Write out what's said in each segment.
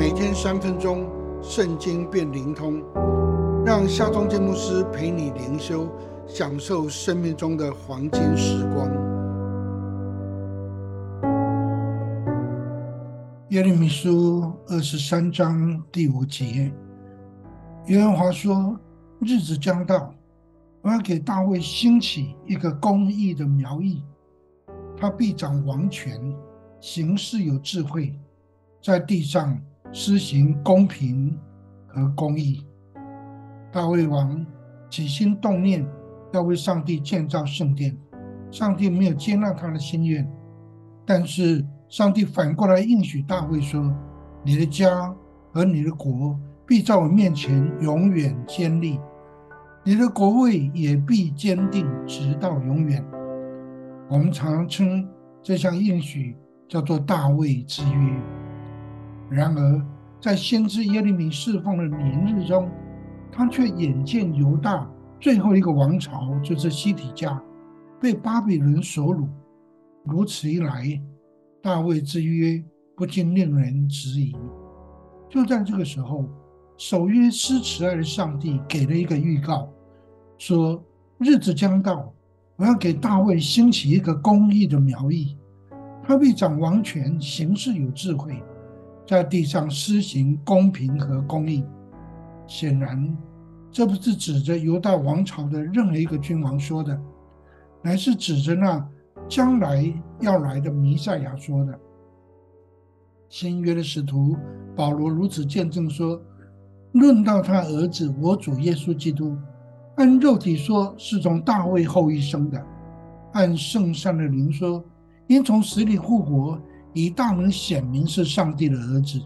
每天三分钟，圣经变灵通，让夏忠建牧师陪你灵修，享受生命中的黄金时光。耶利米书二十三章第五节，约翰华说：“日子将到，我要给大卫兴起一个公义的苗裔，他必掌王权。”行事有智慧，在地上施行公平和公义。大卫王起心动念要为上帝建造圣殿，上帝没有接纳他的心愿，但是上帝反过来应许大卫说：“你的家和你的国必在我面前永远坚立，你的国位也必坚定直到永远。”我们常称这项应许。叫做大卫之约。然而，在先知耶利米释放的年日中，他却眼见犹大最后一个王朝，就是西提家，被巴比伦所掳。如此一来，大卫之约不禁令人质疑。就在这个时候，守约施慈爱的上帝给了一个预告，说：日子将到，我要给大卫兴起一个公义的苗裔。他必掌王权，行事有智慧，在地上施行公平和公义。显然，这不是指着犹大王朝的任何一个君王说的，乃是指着那将来要来的弥赛亚说的。新约的使徒保罗如此见证说：“论到他儿子我主耶稣基督，按肉体说是从大卫后裔生的，按圣善的灵说。”因从死里复活，以大能显明是上帝的儿子。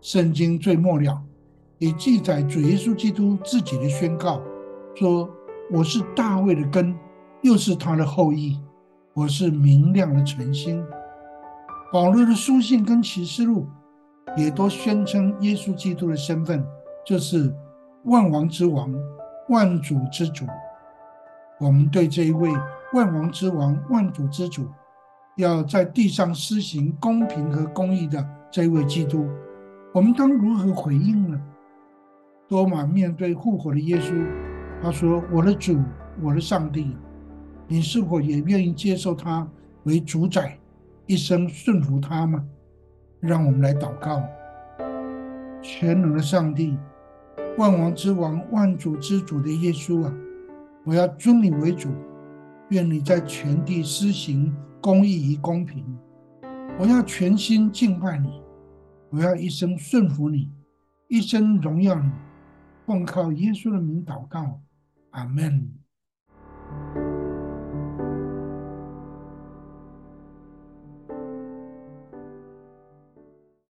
圣经最末了，也记载主耶稣基督自己的宣告，说：“我是大卫的根，又是他的后裔。我是明亮的晨星。”保罗的书信跟启示录，也都宣称耶稣基督的身份，就是万王之王、万主之主。我们对这一位万王之王、万主之主。要在地上施行公平和公义的这位基督，我们当如何回应呢？多马面对复活的耶稣，他说：“我的主，我的上帝，你是否也愿意接受他为主宰，一生顺服他吗？”让我们来祷告：全能的上帝，万王之王、万主之主的耶稣啊，我要尊你为主，愿你在全地施行。公义与公平，我要全心敬拜你，我要一生顺服你，一生荣耀你，奉靠耶稣的名祷告，阿门。